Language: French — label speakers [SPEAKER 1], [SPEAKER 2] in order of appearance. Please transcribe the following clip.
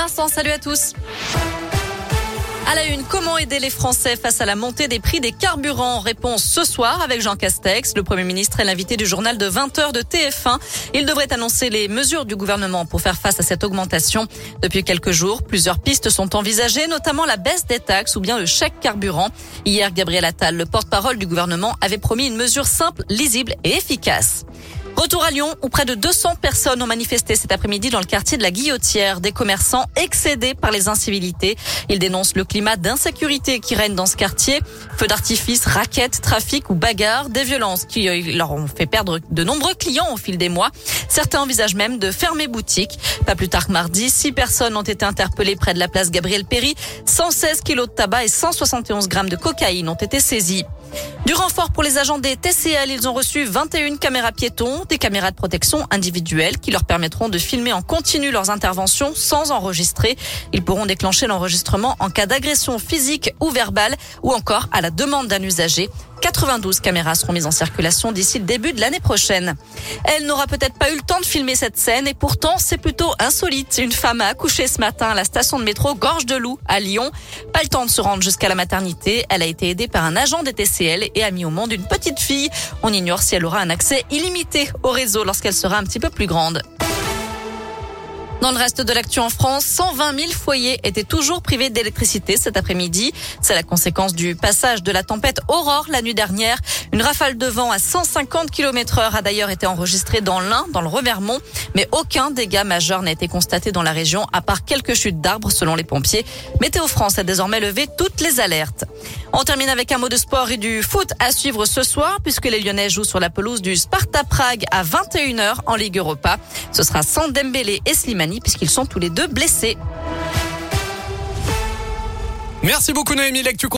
[SPEAKER 1] Vincent, salut à tous. À la une, comment aider les Français face à la montée des prix des carburants? Réponse ce soir avec Jean Castex. Le Premier ministre est l'invité du journal de 20h de TF1. Il devrait annoncer les mesures du gouvernement pour faire face à cette augmentation. Depuis quelques jours, plusieurs pistes sont envisagées, notamment la baisse des taxes ou bien le chèque carburant. Hier, Gabriel Attal, le porte-parole du gouvernement, avait promis une mesure simple, lisible et efficace. Retour à Lyon, où près de 200 personnes ont manifesté cet après-midi dans le quartier de la Guillotière. Des commerçants excédés par les incivilités. Ils dénoncent le climat d'insécurité qui règne dans ce quartier. Feux d'artifice, raquettes, trafic ou bagarres, des violences qui euh, leur ont fait perdre de nombreux clients au fil des mois. Certains envisagent même de fermer boutique. Pas plus tard que mardi, six personnes ont été interpellées près de la place Gabriel Péry. 116 kilos de tabac et 171 grammes de cocaïne ont été saisis. Du renfort pour les agents des TCL, ils ont reçu 21 caméras piétons, des caméras de protection individuelles qui leur permettront de filmer en continu leurs interventions sans enregistrer. Ils pourront déclencher l'enregistrement en cas d'agression physique ou verbale ou encore à la demande d'un usager. 92 caméras seront mises en circulation d'ici le début de l'année prochaine. Elle n'aura peut-être pas eu le temps de filmer cette scène et pourtant c'est plutôt insolite. Une femme a accouché ce matin à la station de métro Gorge de Loup à Lyon. Pas le temps de se rendre jusqu'à la maternité. Elle a été aidée par un agent des TCL et a mis au monde une petite fille. On ignore si elle aura un accès illimité au réseau lorsqu'elle sera un petit peu plus grande. Dans le reste de l'actu en France, 120 000 foyers étaient toujours privés d'électricité cet après-midi. C'est la conséquence du passage de la tempête Aurore la nuit dernière. Une rafale de vent à 150 km heure a d'ailleurs été enregistrée dans l'Ain, dans le Revermont, mais aucun dégât majeur n'a été constaté dans la région, à part quelques chutes d'arbres selon les pompiers. Météo France a désormais levé toutes les alertes. On termine avec un mot de sport et du foot à suivre ce soir, puisque les Lyonnais jouent sur la pelouse du Sparta Prague à 21h en Ligue Europa. Ce sera sans Dembélé et Slimani puisqu'ils sont tous les deux blessés.
[SPEAKER 2] Merci beaucoup Noémie